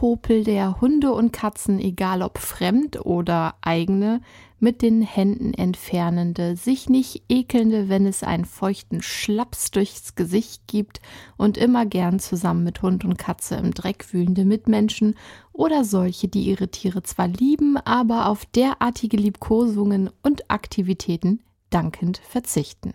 Popel der Hunde und Katzen, egal ob fremd oder eigene, mit den Händen entfernende, sich nicht ekelnde, wenn es einen feuchten Schlaps durchs Gesicht gibt und immer gern zusammen mit Hund und Katze im Dreck wühlende Mitmenschen oder solche, die ihre Tiere zwar lieben, aber auf derartige Liebkosungen und Aktivitäten dankend verzichten.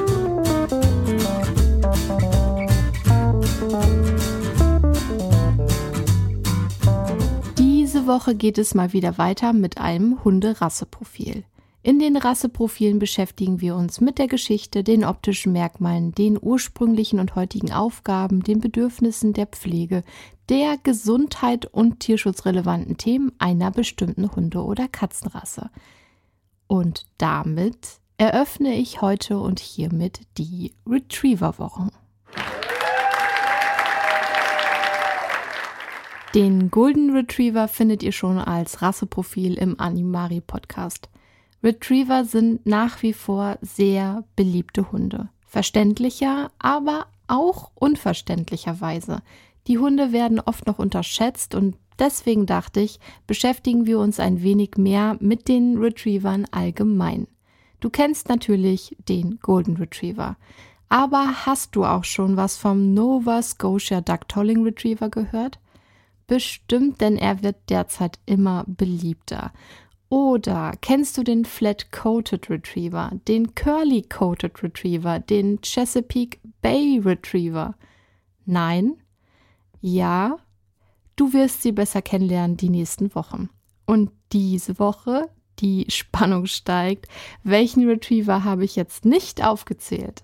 Woche geht es mal wieder weiter mit einem Hunderasseprofil. In den Rasseprofilen beschäftigen wir uns mit der Geschichte, den optischen Merkmalen, den ursprünglichen und heutigen Aufgaben, den Bedürfnissen der Pflege, der Gesundheit und tierschutzrelevanten Themen einer bestimmten Hunde- oder Katzenrasse. Und damit eröffne ich heute und hiermit die Retriever-Wochen. Den Golden Retriever findet ihr schon als Rasseprofil im Animari Podcast. Retriever sind nach wie vor sehr beliebte Hunde. Verständlicher, aber auch unverständlicherweise. Die Hunde werden oft noch unterschätzt und deswegen dachte ich, beschäftigen wir uns ein wenig mehr mit den Retrievern allgemein. Du kennst natürlich den Golden Retriever. Aber hast du auch schon was vom Nova Scotia Duck Tolling Retriever gehört? Bestimmt, denn er wird derzeit immer beliebter. Oder kennst du den Flat Coated Retriever, den Curly Coated Retriever, den Chesapeake Bay Retriever? Nein? Ja? Du wirst sie besser kennenlernen die nächsten Wochen. Und diese Woche, die Spannung steigt, welchen Retriever habe ich jetzt nicht aufgezählt?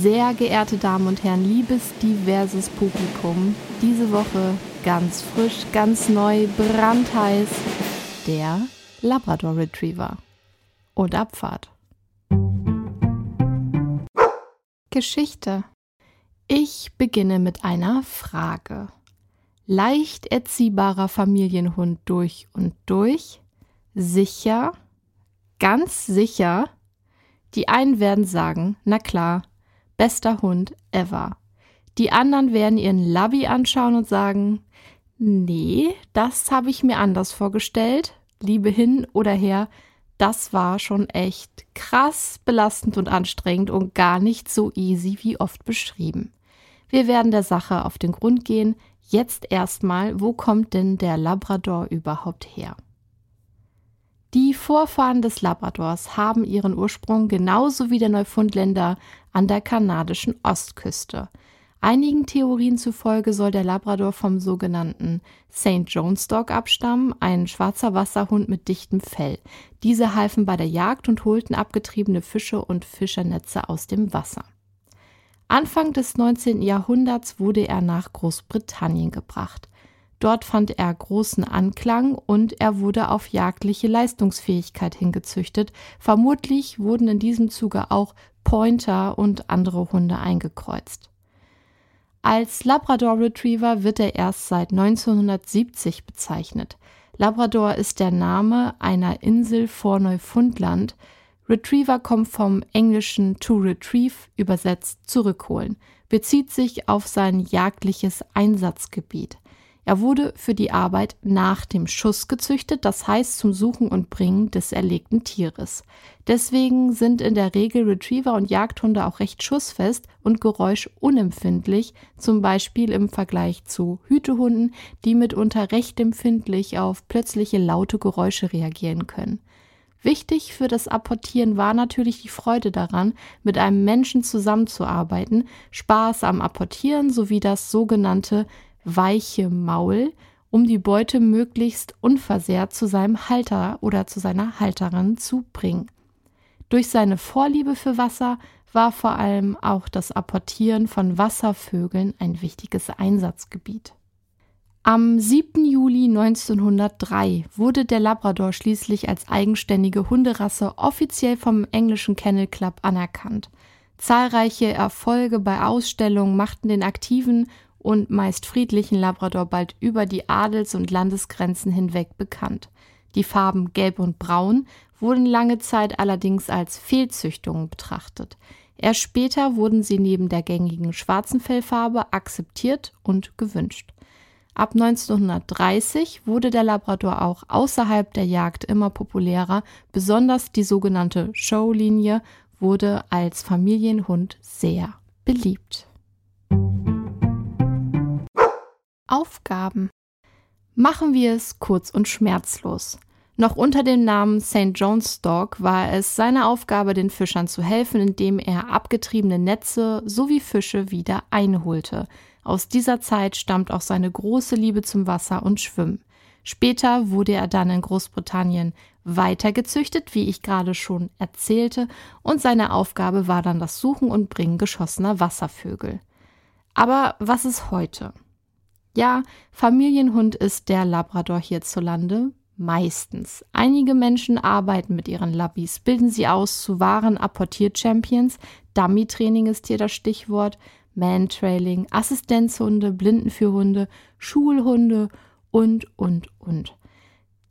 Sehr geehrte Damen und Herren, liebes diverses Publikum, diese Woche ganz frisch, ganz neu, brandheiß, der Labrador Retriever. Und Abfahrt. Geschichte. Ich beginne mit einer Frage. Leicht erziehbarer Familienhund durch und durch? Sicher? Ganz sicher? Die einen werden sagen, na klar, bester Hund ever. Die anderen werden ihren Labby anschauen und sagen, nee, das habe ich mir anders vorgestellt. Liebe hin oder her, das war schon echt krass belastend und anstrengend und gar nicht so easy wie oft beschrieben. Wir werden der Sache auf den Grund gehen. Jetzt erstmal, wo kommt denn der Labrador überhaupt her? Vorfahren des Labradors haben ihren Ursprung genauso wie der Neufundländer an der kanadischen Ostküste. Einigen Theorien zufolge soll der Labrador vom sogenannten St. John's Dog abstammen, ein schwarzer Wasserhund mit dichtem Fell. Diese halfen bei der Jagd und holten abgetriebene Fische und Fischernetze aus dem Wasser. Anfang des 19. Jahrhunderts wurde er nach Großbritannien gebracht. Dort fand er großen Anklang und er wurde auf jagdliche Leistungsfähigkeit hingezüchtet. Vermutlich wurden in diesem Zuge auch Pointer und andere Hunde eingekreuzt. Als Labrador Retriever wird er erst seit 1970 bezeichnet. Labrador ist der Name einer Insel vor Neufundland. Retriever kommt vom englischen to retrieve, übersetzt zurückholen, bezieht sich auf sein jagdliches Einsatzgebiet. Er wurde für die Arbeit nach dem Schuss gezüchtet, das heißt zum Suchen und Bringen des erlegten Tieres. Deswegen sind in der Regel Retriever und Jagdhunde auch recht schussfest und geräuschunempfindlich, zum Beispiel im Vergleich zu Hütehunden, die mitunter recht empfindlich auf plötzliche laute Geräusche reagieren können. Wichtig für das Apportieren war natürlich die Freude daran, mit einem Menschen zusammenzuarbeiten, Spaß am Apportieren sowie das sogenannte weiche Maul, um die Beute möglichst unversehrt zu seinem Halter oder zu seiner Halterin zu bringen. Durch seine Vorliebe für Wasser war vor allem auch das Apportieren von Wasservögeln ein wichtiges Einsatzgebiet. Am 7. Juli 1903 wurde der Labrador schließlich als eigenständige Hunderasse offiziell vom englischen Kennel Club anerkannt. Zahlreiche Erfolge bei Ausstellungen machten den aktiven und meist friedlichen Labrador bald über die Adels- und Landesgrenzen hinweg bekannt. Die Farben Gelb und Braun wurden lange Zeit allerdings als Fehlzüchtungen betrachtet. Erst später wurden sie neben der gängigen schwarzen Fellfarbe akzeptiert und gewünscht. Ab 1930 wurde der Labrador auch außerhalb der Jagd immer populärer, besonders die sogenannte Showlinie wurde als Familienhund sehr beliebt. Aufgaben. Machen wir es kurz und schmerzlos. Noch unter dem Namen St. John's Dog war es seine Aufgabe, den Fischern zu helfen, indem er abgetriebene Netze sowie Fische wieder einholte. Aus dieser Zeit stammt auch seine große Liebe zum Wasser und Schwimmen. Später wurde er dann in Großbritannien weitergezüchtet, wie ich gerade schon erzählte, und seine Aufgabe war dann das Suchen und Bringen geschossener Wasservögel. Aber was ist heute? Ja, Familienhund ist der Labrador hierzulande, meistens. Einige Menschen arbeiten mit ihren Labbies, bilden sie aus zu wahren Apportier-Champions, Dummy-Training ist hier das Stichwort, Mantrailing, Assistenzhunde, Blindenführhunde, Schulhunde und, und, und.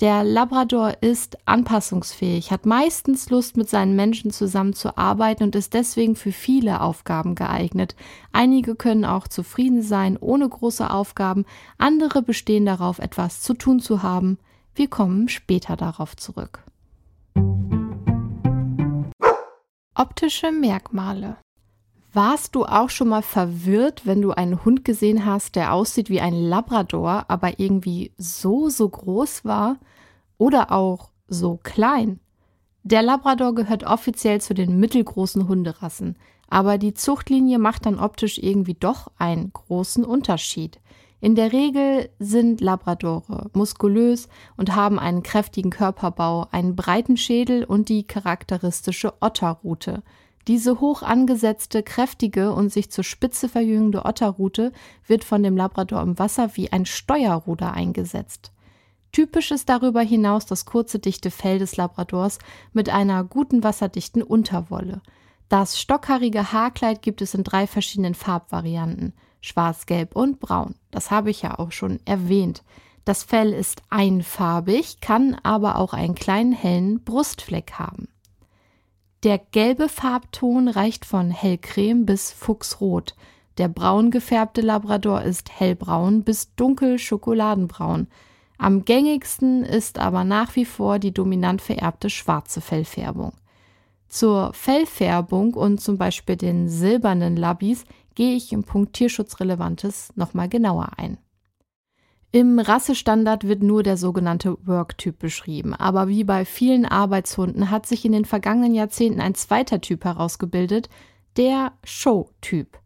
Der Labrador ist anpassungsfähig, hat meistens Lust, mit seinen Menschen zusammenzuarbeiten und ist deswegen für viele Aufgaben geeignet. Einige können auch zufrieden sein ohne große Aufgaben, andere bestehen darauf, etwas zu tun zu haben. Wir kommen später darauf zurück. Optische Merkmale warst du auch schon mal verwirrt, wenn du einen Hund gesehen hast, der aussieht wie ein Labrador, aber irgendwie so, so groß war oder auch so klein? Der Labrador gehört offiziell zu den mittelgroßen Hunderassen, aber die Zuchtlinie macht dann optisch irgendwie doch einen großen Unterschied. In der Regel sind Labradore muskulös und haben einen kräftigen Körperbau, einen breiten Schädel und die charakteristische Otterrute. Diese hoch angesetzte, kräftige und sich zur Spitze verjüngende Otterrute wird von dem Labrador im Wasser wie ein Steuerruder eingesetzt. Typisch ist darüber hinaus das kurze, dichte Fell des Labradors mit einer guten wasserdichten Unterwolle. Das stockhaarige Haarkleid gibt es in drei verschiedenen Farbvarianten: Schwarz, Gelb und Braun. Das habe ich ja auch schon erwähnt. Das Fell ist einfarbig, kann aber auch einen kleinen hellen Brustfleck haben. Der gelbe Farbton reicht von hellcreme bis fuchsrot. Der braun gefärbte Labrador ist hellbraun bis dunkel schokoladenbraun. Am gängigsten ist aber nach wie vor die dominant vererbte schwarze Fellfärbung. Zur Fellfärbung und zum Beispiel den silbernen Labis gehe ich im Punkt Tierschutzrelevantes nochmal genauer ein. Im Rassestandard wird nur der sogenannte Work-Typ beschrieben, aber wie bei vielen Arbeitshunden hat sich in den vergangenen Jahrzehnten ein zweiter Typ herausgebildet, der Show-Typ.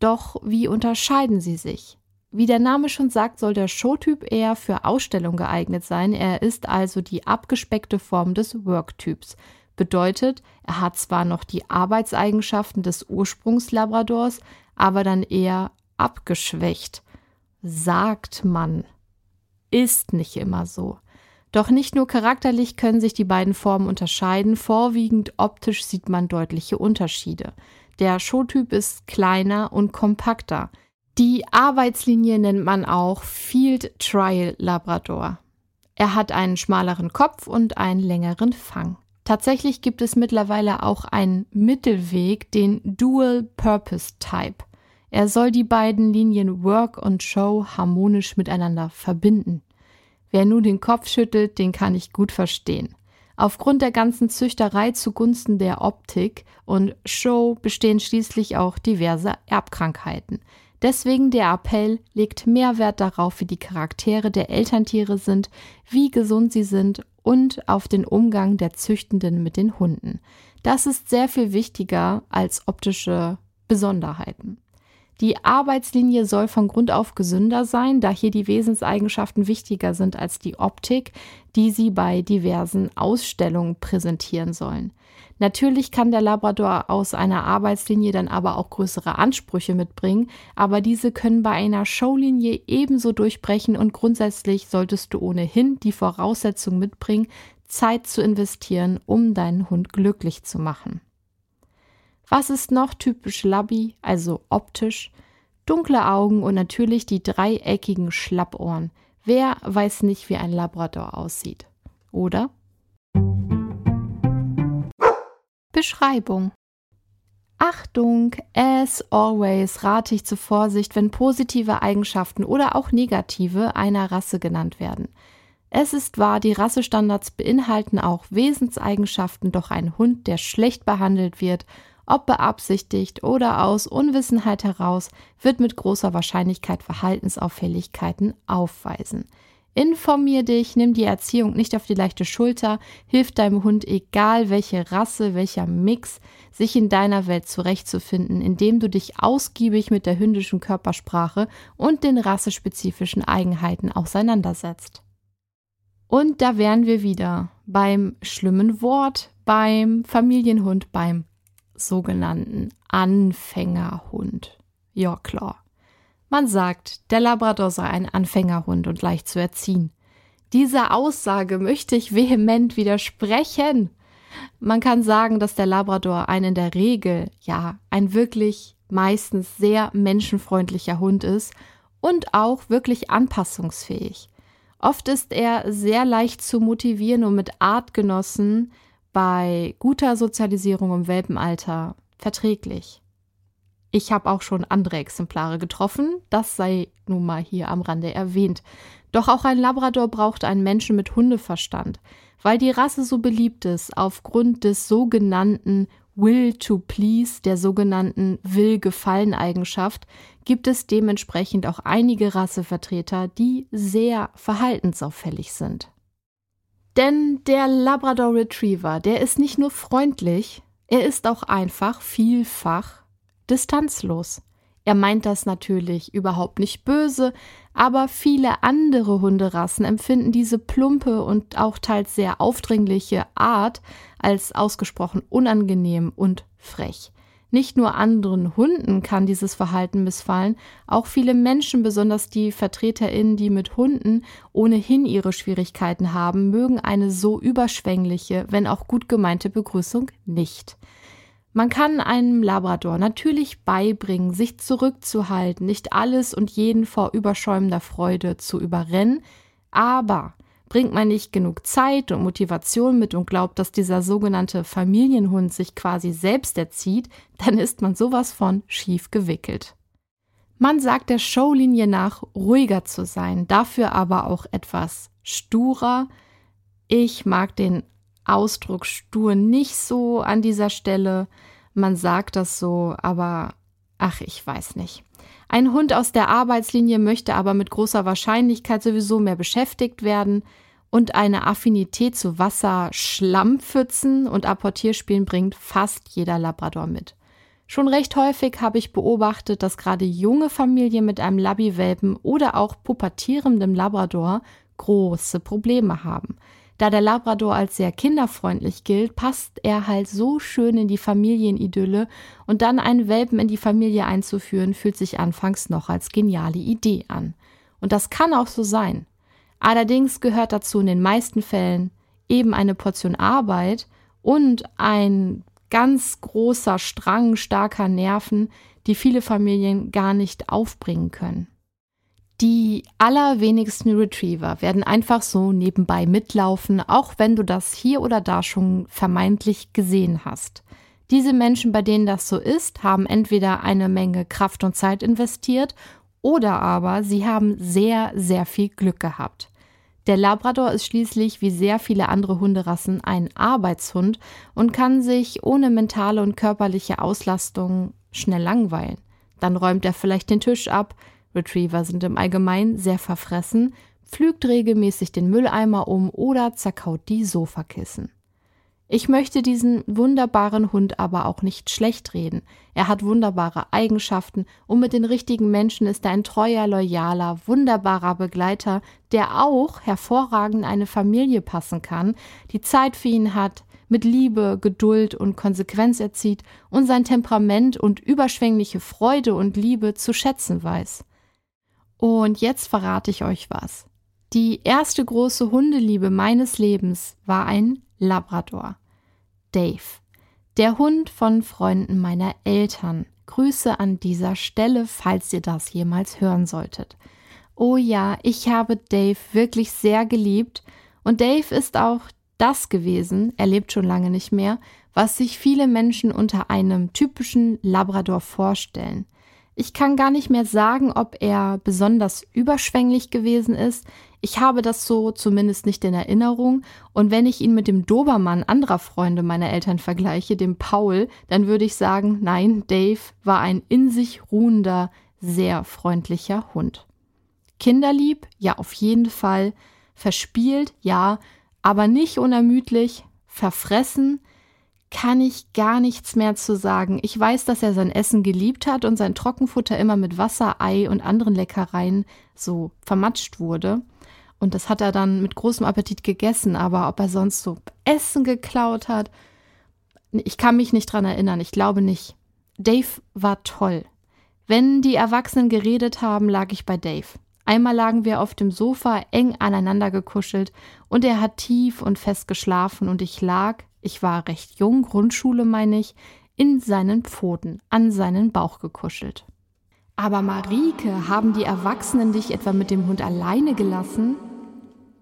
Doch wie unterscheiden sie sich? Wie der Name schon sagt, soll der Show-Typ eher für Ausstellung geeignet sein. Er ist also die abgespeckte Form des Work-Typs. Bedeutet, er hat zwar noch die Arbeitseigenschaften des Ursprungslabradors, aber dann eher abgeschwächt sagt man. Ist nicht immer so. Doch nicht nur charakterlich können sich die beiden Formen unterscheiden, vorwiegend optisch sieht man deutliche Unterschiede. Der Showtyp ist kleiner und kompakter. Die Arbeitslinie nennt man auch Field Trial Labrador. Er hat einen schmaleren Kopf und einen längeren Fang. Tatsächlich gibt es mittlerweile auch einen Mittelweg, den Dual Purpose Type. Er soll die beiden Linien Work und Show harmonisch miteinander verbinden. Wer nun den Kopf schüttelt, den kann ich gut verstehen. Aufgrund der ganzen Züchterei zugunsten der Optik und Show bestehen schließlich auch diverse Erbkrankheiten. Deswegen der Appell, legt mehr Wert darauf, wie die Charaktere der Elterntiere sind, wie gesund sie sind und auf den Umgang der Züchtenden mit den Hunden. Das ist sehr viel wichtiger als optische Besonderheiten. Die Arbeitslinie soll von Grund auf gesünder sein, da hier die Wesenseigenschaften wichtiger sind als die Optik, die sie bei diversen Ausstellungen präsentieren sollen. Natürlich kann der Labrador aus einer Arbeitslinie dann aber auch größere Ansprüche mitbringen, aber diese können bei einer Showlinie ebenso durchbrechen und grundsätzlich solltest du ohnehin die Voraussetzung mitbringen, Zeit zu investieren, um deinen Hund glücklich zu machen. Was ist noch typisch Labby, also optisch? Dunkle Augen und natürlich die dreieckigen Schlappohren. Wer weiß nicht, wie ein Labrador aussieht? Oder? Beschreibung Achtung, as always rate ich zur Vorsicht, wenn positive Eigenschaften oder auch negative einer Rasse genannt werden. Es ist wahr, die Rassestandards beinhalten auch Wesenseigenschaften, doch ein Hund, der schlecht behandelt wird ob beabsichtigt oder aus Unwissenheit heraus, wird mit großer Wahrscheinlichkeit Verhaltensauffälligkeiten aufweisen. Informier dich, nimm die Erziehung nicht auf die leichte Schulter, hilf deinem Hund, egal welche Rasse, welcher Mix, sich in deiner Welt zurechtzufinden, indem du dich ausgiebig mit der hündischen Körpersprache und den rassespezifischen Eigenheiten auseinandersetzt. Und da wären wir wieder beim schlimmen Wort, beim Familienhund, beim sogenannten Anfängerhund. Ja, klar. Man sagt, der Labrador sei ein Anfängerhund und leicht zu erziehen. Dieser Aussage möchte ich vehement widersprechen. Man kann sagen, dass der Labrador ein in der Regel, ja, ein wirklich meistens sehr menschenfreundlicher Hund ist und auch wirklich anpassungsfähig. Oft ist er sehr leicht zu motivieren und mit Artgenossen bei guter Sozialisierung im Welpenalter verträglich. Ich habe auch schon andere Exemplare getroffen, das sei nun mal hier am Rande erwähnt. Doch auch ein Labrador braucht einen Menschen mit Hundeverstand. Weil die Rasse so beliebt ist, aufgrund des sogenannten Will to Please, der sogenannten Will-Gefallen-Eigenschaft, gibt es dementsprechend auch einige Rassevertreter, die sehr verhaltensauffällig sind. Denn der Labrador Retriever, der ist nicht nur freundlich, er ist auch einfach vielfach distanzlos. Er meint das natürlich überhaupt nicht böse, aber viele andere Hunderassen empfinden diese plumpe und auch teils sehr aufdringliche Art als ausgesprochen unangenehm und frech. Nicht nur anderen Hunden kann dieses Verhalten missfallen, auch viele Menschen, besonders die VertreterInnen, die mit Hunden ohnehin ihre Schwierigkeiten haben, mögen eine so überschwängliche, wenn auch gut gemeinte Begrüßung nicht. Man kann einem Labrador natürlich beibringen, sich zurückzuhalten, nicht alles und jeden vor überschäumender Freude zu überrennen, aber Bringt man nicht genug Zeit und Motivation mit und glaubt, dass dieser sogenannte Familienhund sich quasi selbst erzieht, dann ist man sowas von schief gewickelt. Man sagt der Showlinie nach, ruhiger zu sein, dafür aber auch etwas sturer. Ich mag den Ausdruck stur nicht so an dieser Stelle. Man sagt das so, aber ach, ich weiß nicht. Ein Hund aus der Arbeitslinie möchte aber mit großer Wahrscheinlichkeit sowieso mehr beschäftigt werden und eine Affinität zu Wasser, Schlammpfützen und Apportierspielen bringt fast jeder Labrador mit. Schon recht häufig habe ich beobachtet, dass gerade junge Familien mit einem Labby-Welpen oder auch pubertierendem Labrador große Probleme haben. Da der Labrador als sehr kinderfreundlich gilt, passt er halt so schön in die Familienidylle und dann einen Welpen in die Familie einzuführen, fühlt sich anfangs noch als geniale Idee an. Und das kann auch so sein. Allerdings gehört dazu in den meisten Fällen eben eine Portion Arbeit und ein ganz großer Strang starker Nerven, die viele Familien gar nicht aufbringen können. Die allerwenigsten Retriever werden einfach so nebenbei mitlaufen, auch wenn du das hier oder da schon vermeintlich gesehen hast. Diese Menschen, bei denen das so ist, haben entweder eine Menge Kraft und Zeit investiert oder aber sie haben sehr, sehr viel Glück gehabt. Der Labrador ist schließlich wie sehr viele andere Hunderassen ein Arbeitshund und kann sich ohne mentale und körperliche Auslastung schnell langweilen. Dann räumt er vielleicht den Tisch ab, Retriever sind im Allgemeinen sehr verfressen, pflügt regelmäßig den Mülleimer um oder zerkaut die Sofakissen. Ich möchte diesen wunderbaren Hund aber auch nicht schlecht reden. Er hat wunderbare Eigenschaften und mit den richtigen Menschen ist er ein treuer, loyaler, wunderbarer Begleiter, der auch hervorragend in eine Familie passen kann, die Zeit für ihn hat, mit Liebe, Geduld und Konsequenz erzieht und sein Temperament und überschwängliche Freude und Liebe zu schätzen weiß. Und jetzt verrate ich euch was. Die erste große Hundeliebe meines Lebens war ein Labrador. Dave. Der Hund von Freunden meiner Eltern. Grüße an dieser Stelle, falls ihr das jemals hören solltet. Oh ja, ich habe Dave wirklich sehr geliebt und Dave ist auch das gewesen, er lebt schon lange nicht mehr, was sich viele Menschen unter einem typischen Labrador vorstellen. Ich kann gar nicht mehr sagen, ob er besonders überschwänglich gewesen ist. Ich habe das so zumindest nicht in Erinnerung. Und wenn ich ihn mit dem Dobermann anderer Freunde meiner Eltern vergleiche, dem Paul, dann würde ich sagen, nein, Dave war ein in sich ruhender, sehr freundlicher Hund. Kinderlieb, ja, auf jeden Fall. Verspielt, ja, aber nicht unermüdlich. Verfressen, kann ich gar nichts mehr zu sagen. Ich weiß, dass er sein Essen geliebt hat und sein Trockenfutter immer mit Wasser, Ei und anderen Leckereien so vermatscht wurde. Und das hat er dann mit großem Appetit gegessen, aber ob er sonst so Essen geklaut hat, ich kann mich nicht dran erinnern, ich glaube nicht. Dave war toll. Wenn die Erwachsenen geredet haben, lag ich bei Dave. Einmal lagen wir auf dem Sofa eng aneinander gekuschelt und er hat tief und fest geschlafen und ich lag, ich war recht jung, Grundschule meine ich, in seinen Pfoten, an seinen Bauch gekuschelt. Aber Marike, haben die Erwachsenen dich etwa mit dem Hund alleine gelassen?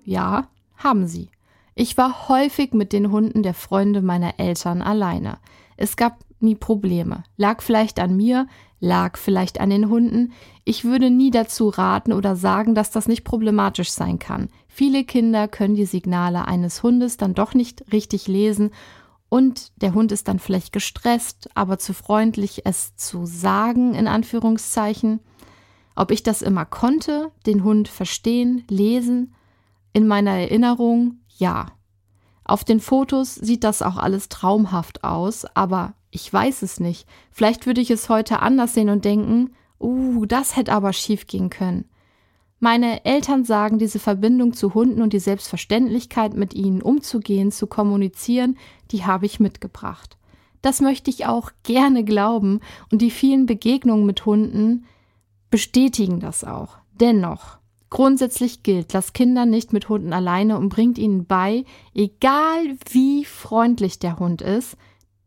Ja, haben sie. Ich war häufig mit den Hunden der Freunde meiner Eltern alleine. Es gab nie Probleme. Lag vielleicht an mir, lag vielleicht an den Hunden. Ich würde nie dazu raten oder sagen, dass das nicht problematisch sein kann. Viele Kinder können die Signale eines Hundes dann doch nicht richtig lesen und der Hund ist dann vielleicht gestresst, aber zu freundlich, es zu sagen, in Anführungszeichen. Ob ich das immer konnte, den Hund verstehen, lesen, in meiner Erinnerung, ja. Auf den Fotos sieht das auch alles traumhaft aus, aber ich weiß es nicht. Vielleicht würde ich es heute anders sehen und denken, uh, das hätte aber schief gehen können. Meine Eltern sagen, diese Verbindung zu Hunden und die Selbstverständlichkeit, mit ihnen umzugehen, zu kommunizieren, die habe ich mitgebracht. Das möchte ich auch gerne glauben und die vielen Begegnungen mit Hunden bestätigen das auch. Dennoch, grundsätzlich gilt, lasst Kinder nicht mit Hunden alleine und bringt ihnen bei, egal wie freundlich der Hund ist,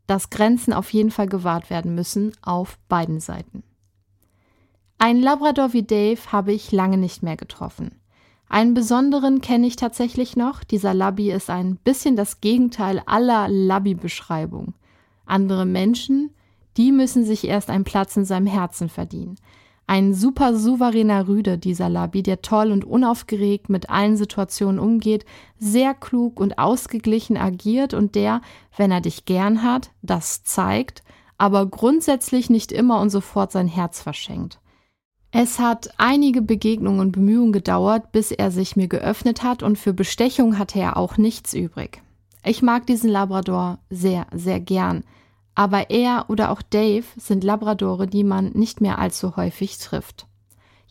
dass Grenzen auf jeden Fall gewahrt werden müssen auf beiden Seiten. Ein Labrador wie Dave habe ich lange nicht mehr getroffen. Einen besonderen kenne ich tatsächlich noch. Dieser Labby ist ein bisschen das Gegenteil aller Labby-Beschreibung. Andere Menschen, die müssen sich erst einen Platz in seinem Herzen verdienen. Ein super souveräner Rüde, dieser Labi, der toll und unaufgeregt mit allen Situationen umgeht, sehr klug und ausgeglichen agiert und der, wenn er dich gern hat, das zeigt, aber grundsätzlich nicht immer und sofort sein Herz verschenkt. Es hat einige Begegnungen und Bemühungen gedauert, bis er sich mir geöffnet hat und für Bestechung hatte er auch nichts übrig. Ich mag diesen Labrador sehr, sehr gern. Aber er oder auch Dave sind Labradore, die man nicht mehr allzu häufig trifft.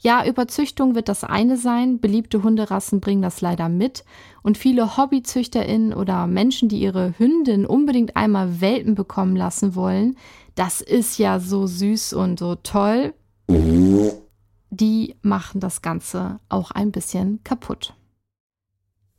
Ja, Überzüchtung wird das eine sein, beliebte Hunderassen bringen das leider mit und viele Hobbyzüchterinnen oder Menschen, die ihre Hündin unbedingt einmal Welpen bekommen lassen wollen, das ist ja so süß und so toll, die machen das Ganze auch ein bisschen kaputt.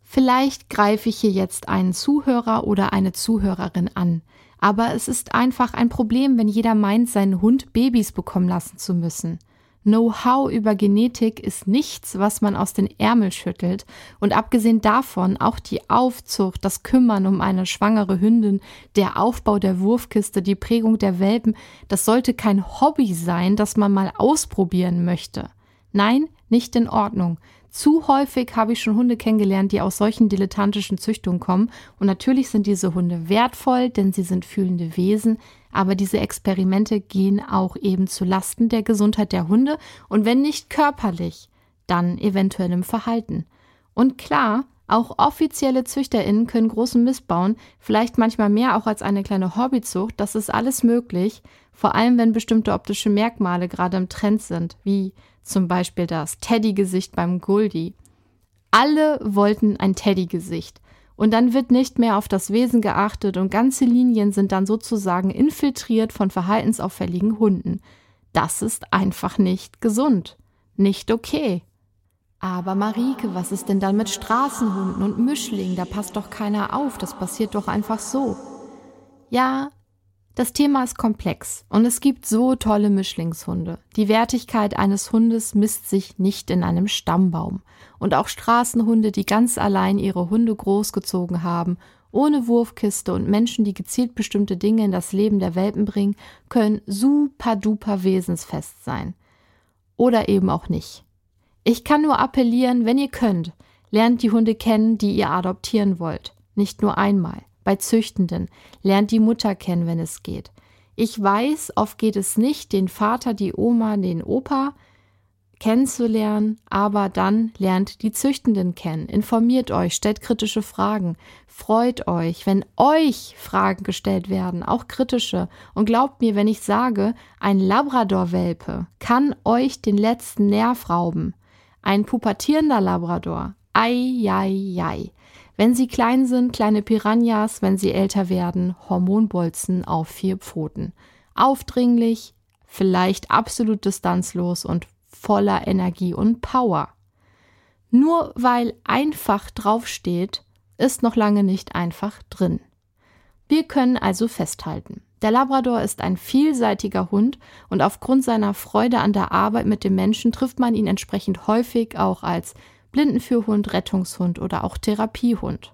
Vielleicht greife ich hier jetzt einen Zuhörer oder eine Zuhörerin an, aber es ist einfach ein Problem, wenn jeder meint, seinen Hund Babys bekommen lassen zu müssen. Know-how über Genetik ist nichts, was man aus den Ärmel schüttelt. Und abgesehen davon auch die Aufzucht, das Kümmern um eine schwangere Hündin, der Aufbau der Wurfkiste, die Prägung der Welpen, das sollte kein Hobby sein, das man mal ausprobieren möchte. Nein, nicht in Ordnung. Zu häufig habe ich schon Hunde kennengelernt, die aus solchen dilettantischen Züchtungen kommen. Und natürlich sind diese Hunde wertvoll, denn sie sind fühlende Wesen. Aber diese Experimente gehen auch eben zu Lasten der Gesundheit der Hunde und wenn nicht körperlich, dann eventuell im Verhalten. Und klar, Auch offizielle ZüchterInnen können großen Mist bauen, vielleicht manchmal mehr auch als eine kleine Hobbyzucht. Das ist alles möglich, vor allem wenn bestimmte optische Merkmale gerade im Trend sind, wie zum Beispiel das Teddy-Gesicht beim Goldie. Alle wollten ein Teddy-Gesicht. Und dann wird nicht mehr auf das Wesen geachtet und ganze Linien sind dann sozusagen infiltriert von verhaltensauffälligen Hunden. Das ist einfach nicht gesund. Nicht okay. Aber Marike, was ist denn dann mit Straßenhunden und Mischlingen? Da passt doch keiner auf, das passiert doch einfach so. Ja, das Thema ist komplex und es gibt so tolle Mischlingshunde. Die Wertigkeit eines Hundes misst sich nicht in einem Stammbaum. Und auch Straßenhunde, die ganz allein ihre Hunde großgezogen haben, ohne Wurfkiste und Menschen, die gezielt bestimmte Dinge in das Leben der Welpen bringen, können super duper wesensfest sein. Oder eben auch nicht. Ich kann nur appellieren, wenn ihr könnt, lernt die Hunde kennen, die ihr adoptieren wollt. Nicht nur einmal. Bei Züchtenden lernt die Mutter kennen, wenn es geht. Ich weiß, oft geht es nicht, den Vater, die Oma, den Opa kennenzulernen, aber dann lernt die Züchtenden kennen, informiert euch, stellt kritische Fragen, freut euch, wenn euch Fragen gestellt werden, auch kritische. Und glaubt mir, wenn ich sage, ein Labrador-Welpe kann euch den letzten Nerv rauben. Ein pubertierender Labrador. Ei, ei, ei. Wenn sie klein sind, kleine Piranhas, wenn sie älter werden, Hormonbolzen auf vier Pfoten. Aufdringlich, vielleicht absolut distanzlos und voller Energie und Power. Nur weil einfach draufsteht, ist noch lange nicht einfach drin. Wir können also festhalten. Der Labrador ist ein vielseitiger Hund und aufgrund seiner Freude an der Arbeit mit dem Menschen trifft man ihn entsprechend häufig auch als Blindenführhund, Rettungshund oder auch Therapiehund.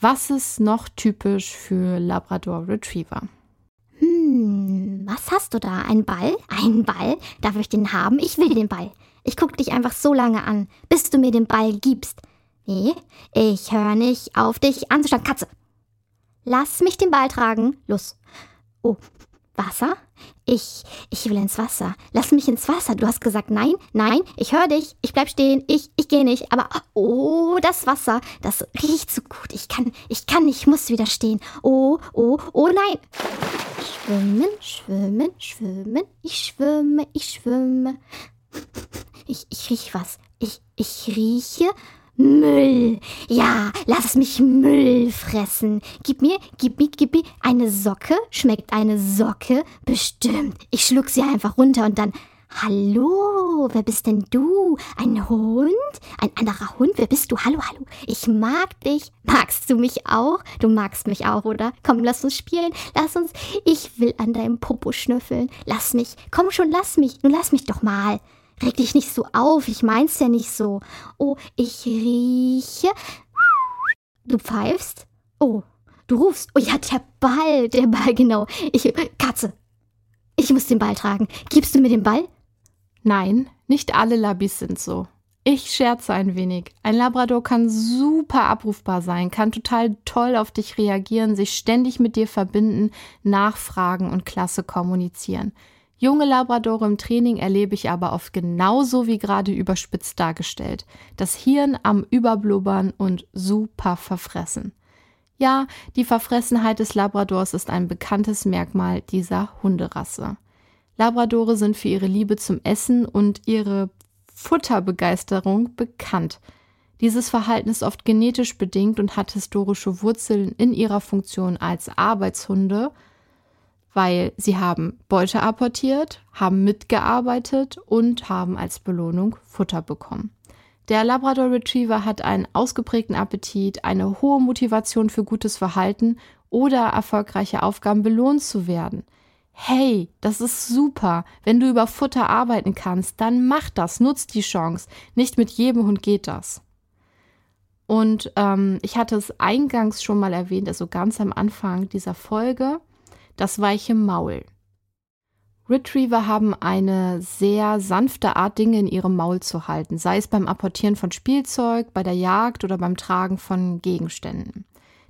Was ist noch typisch für Labrador Retriever? Hm, was hast du da? Ein Ball? Ein Ball? Darf ich den haben? Ich will den Ball. Ich guck dich einfach so lange an, bis du mir den Ball gibst. Nee, ich höre nicht auf dich anzuschauen. Katze. Lass mich den Ball tragen. Los. Oh, Wasser? Ich, ich will ins Wasser. Lass mich ins Wasser. Du hast gesagt nein, nein, ich höre dich. Ich bleib stehen. Ich, ich gehe nicht. Aber, oh, das Wasser, das riecht so gut. Ich kann, ich kann, ich muss wieder stehen. Oh, oh, oh nein. Schwimmen, schwimmen, schwimmen. Ich schwimme, ich schwimme. Ich, ich riech was. Ich, ich rieche Müll. Ja, lass mich Müll fressen. Gib mir, gib mir, gib mir eine Socke. Schmeckt eine Socke? Bestimmt. Ich schluck sie einfach runter und dann. Hallo, wer bist denn du? Ein Hund? Ein anderer Hund? Wer bist du? Hallo, hallo. Ich mag dich. Magst du mich auch? Du magst mich auch, oder? Komm, lass uns spielen. Lass uns. Ich will an deinem Popo schnüffeln. Lass mich. Komm schon, lass mich. Nun lass mich doch mal. Reg dich nicht so auf, ich mein's ja nicht so. Oh, ich rieche. Du pfeifst? Oh, du rufst. Oh ja, der Ball, der Ball, genau. Ich. Katze. Ich muss den Ball tragen. Gibst du mir den Ball? Nein, nicht alle Labis sind so. Ich scherze ein wenig. Ein Labrador kann super abrufbar sein, kann total toll auf dich reagieren, sich ständig mit dir verbinden, nachfragen und klasse kommunizieren. Junge Labradore im Training erlebe ich aber oft genauso wie gerade überspitzt dargestellt. Das Hirn am Überblubbern und super verfressen. Ja, die Verfressenheit des Labradors ist ein bekanntes Merkmal dieser Hunderasse. Labradore sind für ihre Liebe zum Essen und ihre Futterbegeisterung bekannt. Dieses Verhalten ist oft genetisch bedingt und hat historische Wurzeln in ihrer Funktion als Arbeitshunde weil sie haben Beute apportiert, haben mitgearbeitet und haben als Belohnung Futter bekommen. Der Labrador Retriever hat einen ausgeprägten Appetit, eine hohe Motivation für gutes Verhalten oder erfolgreiche Aufgaben belohnt zu werden. Hey, das ist super. Wenn du über Futter arbeiten kannst, dann mach das, nutz die Chance. Nicht mit jedem Hund geht das. Und ähm, ich hatte es eingangs schon mal erwähnt, also ganz am Anfang dieser Folge das weiche Maul. Retriever haben eine sehr sanfte Art, Dinge in ihrem Maul zu halten, sei es beim Apportieren von Spielzeug, bei der Jagd oder beim Tragen von Gegenständen.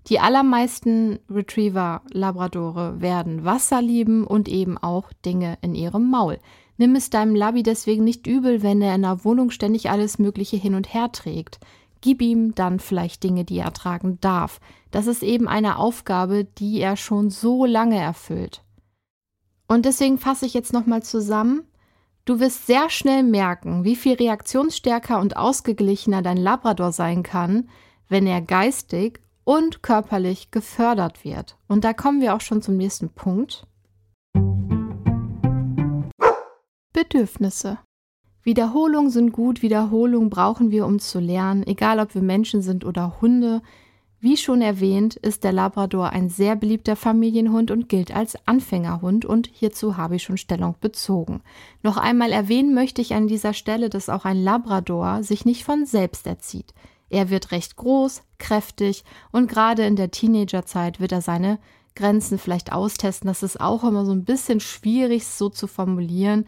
Die allermeisten Retriever-Labradore werden Wasser lieben und eben auch Dinge in ihrem Maul. Nimm es deinem Labby deswegen nicht übel, wenn er in der Wohnung ständig alles Mögliche hin und her trägt. Gib ihm dann vielleicht Dinge, die er tragen darf. Das ist eben eine Aufgabe, die er schon so lange erfüllt. Und deswegen fasse ich jetzt nochmal zusammen. Du wirst sehr schnell merken, wie viel reaktionsstärker und ausgeglichener dein Labrador sein kann, wenn er geistig und körperlich gefördert wird. Und da kommen wir auch schon zum nächsten Punkt. Bedürfnisse. Wiederholungen sind gut, Wiederholungen brauchen wir, um zu lernen, egal ob wir Menschen sind oder Hunde. Wie schon erwähnt, ist der Labrador ein sehr beliebter Familienhund und gilt als Anfängerhund und hierzu habe ich schon Stellung bezogen. Noch einmal erwähnen möchte ich an dieser Stelle, dass auch ein Labrador sich nicht von selbst erzieht. Er wird recht groß, kräftig und gerade in der Teenagerzeit wird er seine Grenzen vielleicht austesten. Das ist auch immer so ein bisschen schwierig so zu formulieren.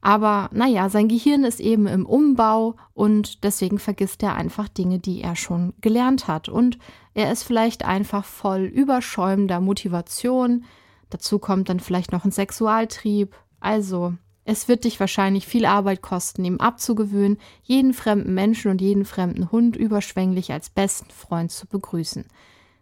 Aber naja, sein Gehirn ist eben im Umbau und deswegen vergisst er einfach Dinge, die er schon gelernt hat. Und er ist vielleicht einfach voll überschäumender Motivation. Dazu kommt dann vielleicht noch ein Sexualtrieb. Also es wird dich wahrscheinlich viel Arbeit kosten, ihm abzugewöhnen, jeden fremden Menschen und jeden fremden Hund überschwänglich als besten Freund zu begrüßen.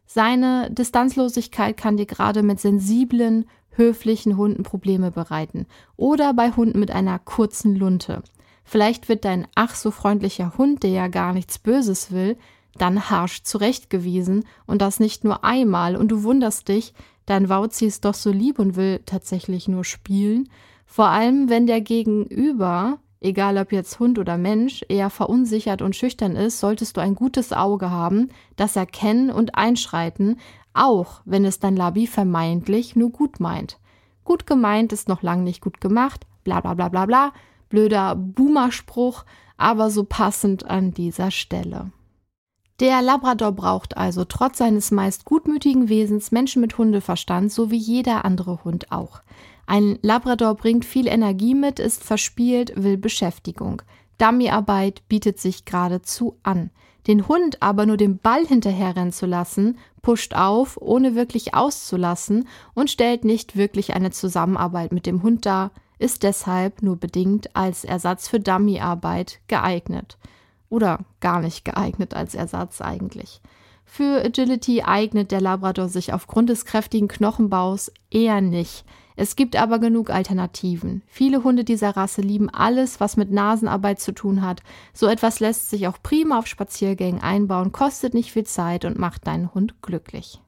Seine Distanzlosigkeit kann dir gerade mit sensiblen, höflichen Hunden Probleme bereiten oder bei Hunden mit einer kurzen Lunte. Vielleicht wird dein ach so freundlicher Hund, der ja gar nichts Böses will, dann harsch zurechtgewiesen und das nicht nur einmal. Und du wunderst dich, dein Wauzi ist doch so lieb und will tatsächlich nur spielen. Vor allem, wenn der Gegenüber, egal ob jetzt Hund oder Mensch, eher verunsichert und schüchtern ist, solltest du ein gutes Auge haben, das erkennen und einschreiten, auch wenn es dein Labi vermeintlich nur gut meint. Gut gemeint ist noch lang nicht gut gemacht, bla bla bla bla bla, blöder Boomerspruch, aber so passend an dieser Stelle. Der Labrador braucht also trotz seines meist gutmütigen Wesens Menschen mit Hundeverstand, so wie jeder andere Hund auch. Ein Labrador bringt viel Energie mit, ist verspielt, will Beschäftigung. Dummyarbeit bietet sich geradezu an. Den Hund aber nur den Ball hinterherrennen zu lassen, pusht auf, ohne wirklich auszulassen und stellt nicht wirklich eine Zusammenarbeit mit dem Hund dar, ist deshalb nur bedingt als Ersatz für Dummyarbeit geeignet. Oder gar nicht geeignet als Ersatz eigentlich. Für Agility eignet der Labrador sich aufgrund des kräftigen Knochenbaus eher nicht. Es gibt aber genug Alternativen. Viele Hunde dieser Rasse lieben alles, was mit Nasenarbeit zu tun hat. So etwas lässt sich auch prima auf Spaziergängen einbauen, kostet nicht viel Zeit und macht deinen Hund glücklich.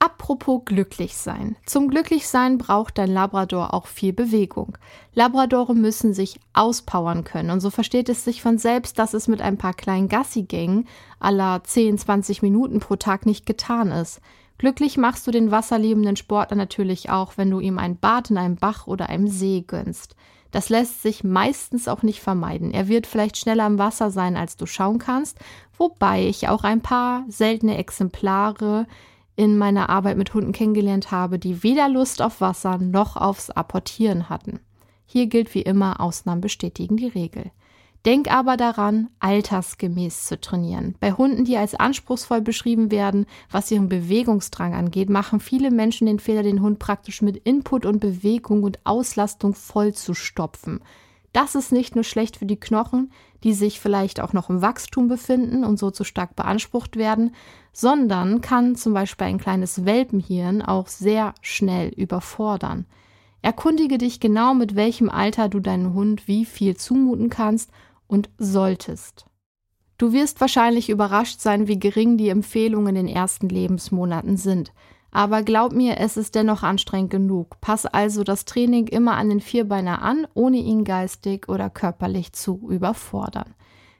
Apropos glücklich sein. Zum Glücklichsein braucht dein Labrador auch viel Bewegung. Labradore müssen sich auspowern können und so versteht es sich von selbst, dass es mit ein paar kleinen Gassigängen aller 10, 20 Minuten pro Tag nicht getan ist. Glücklich machst du den wasserliebenden Sportler natürlich auch, wenn du ihm ein Bad in einem Bach oder einem See gönnst. Das lässt sich meistens auch nicht vermeiden. Er wird vielleicht schneller im Wasser sein, als du schauen kannst, wobei ich auch ein paar seltene Exemplare in meiner Arbeit mit Hunden kennengelernt habe, die weder Lust auf Wasser noch aufs Apportieren hatten. Hier gilt wie immer, Ausnahmen bestätigen die Regel. Denk aber daran, altersgemäß zu trainieren. Bei Hunden, die als anspruchsvoll beschrieben werden, was ihren Bewegungsdrang angeht, machen viele Menschen den Fehler, den Hund praktisch mit Input und Bewegung und Auslastung voll zu stopfen. Das ist nicht nur schlecht für die Knochen, die sich vielleicht auch noch im Wachstum befinden und so zu stark beansprucht werden, sondern kann zum Beispiel ein kleines Welpenhirn auch sehr schnell überfordern. Erkundige dich genau, mit welchem Alter du deinen Hund wie viel zumuten kannst und solltest. Du wirst wahrscheinlich überrascht sein, wie gering die Empfehlungen in den ersten Lebensmonaten sind. Aber glaub mir, es ist dennoch anstrengend genug. Pass also das Training immer an den Vierbeiner an, ohne ihn geistig oder körperlich zu überfordern.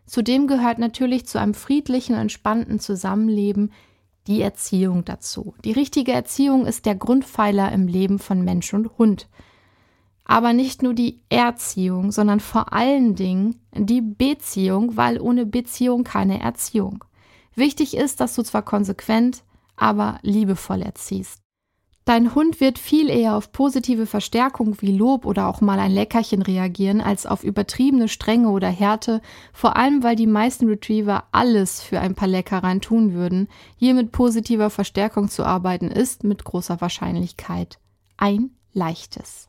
Zudem gehört natürlich zu einem friedlichen, entspannten Zusammenleben die Erziehung dazu. Die richtige Erziehung ist der Grundpfeiler im Leben von Mensch und Hund aber nicht nur die Erziehung, sondern vor allen Dingen die Beziehung, weil ohne Beziehung keine Erziehung. Wichtig ist, dass du zwar konsequent, aber liebevoll erziehst. Dein Hund wird viel eher auf positive Verstärkung wie Lob oder auch mal ein Leckerchen reagieren, als auf übertriebene Strenge oder Härte, vor allem weil die meisten Retriever alles für ein paar Leckereien tun würden. Hier mit positiver Verstärkung zu arbeiten ist mit großer Wahrscheinlichkeit ein leichtes.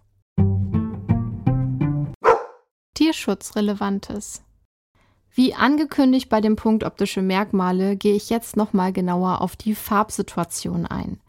Tierschutzrelevantes. Wie angekündigt bei dem Punkt optische Merkmale gehe ich jetzt nochmal genauer auf die Farbsituation ein.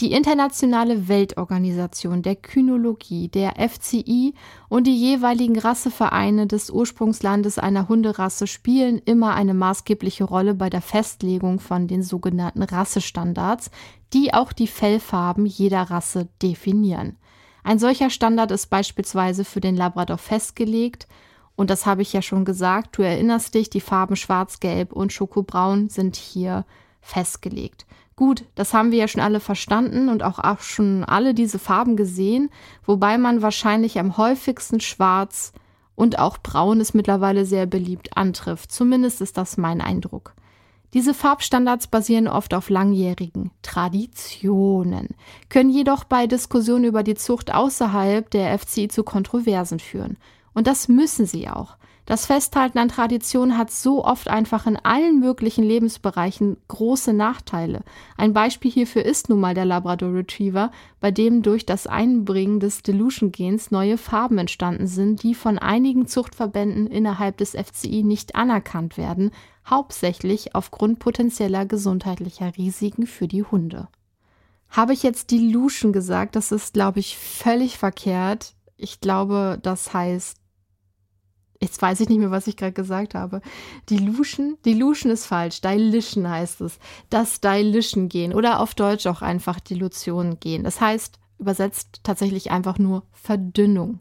Die Internationale Weltorganisation der Kynologie, der FCI und die jeweiligen Rassevereine des Ursprungslandes einer Hunderasse spielen immer eine maßgebliche Rolle bei der Festlegung von den sogenannten Rassestandards, die auch die Fellfarben jeder Rasse definieren. Ein solcher Standard ist beispielsweise für den Labrador festgelegt und das habe ich ja schon gesagt, du erinnerst dich, die Farben Schwarz, Gelb und Schokobraun sind hier festgelegt. Gut, das haben wir ja schon alle verstanden und auch, auch schon alle diese Farben gesehen, wobei man wahrscheinlich am häufigsten Schwarz und auch Braun ist mittlerweile sehr beliebt antrifft. Zumindest ist das mein Eindruck. Diese Farbstandards basieren oft auf langjährigen Traditionen, können jedoch bei Diskussionen über die Zucht außerhalb der FCI zu Kontroversen führen. Und das müssen sie auch. Das Festhalten an Tradition hat so oft einfach in allen möglichen Lebensbereichen große Nachteile. Ein Beispiel hierfür ist nun mal der Labrador Retriever, bei dem durch das Einbringen des Delusion-Gens neue Farben entstanden sind, die von einigen Zuchtverbänden innerhalb des FCI nicht anerkannt werden, hauptsächlich aufgrund potenzieller gesundheitlicher Risiken für die Hunde. Habe ich jetzt Delusion gesagt? Das ist, glaube ich, völlig verkehrt. Ich glaube, das heißt Jetzt weiß ich nicht mehr, was ich gerade gesagt habe. Dilution? Dilution ist falsch. Dilution heißt es. Das Dilution gehen oder auf Deutsch auch einfach Dilution gehen. Das heißt übersetzt tatsächlich einfach nur Verdünnung.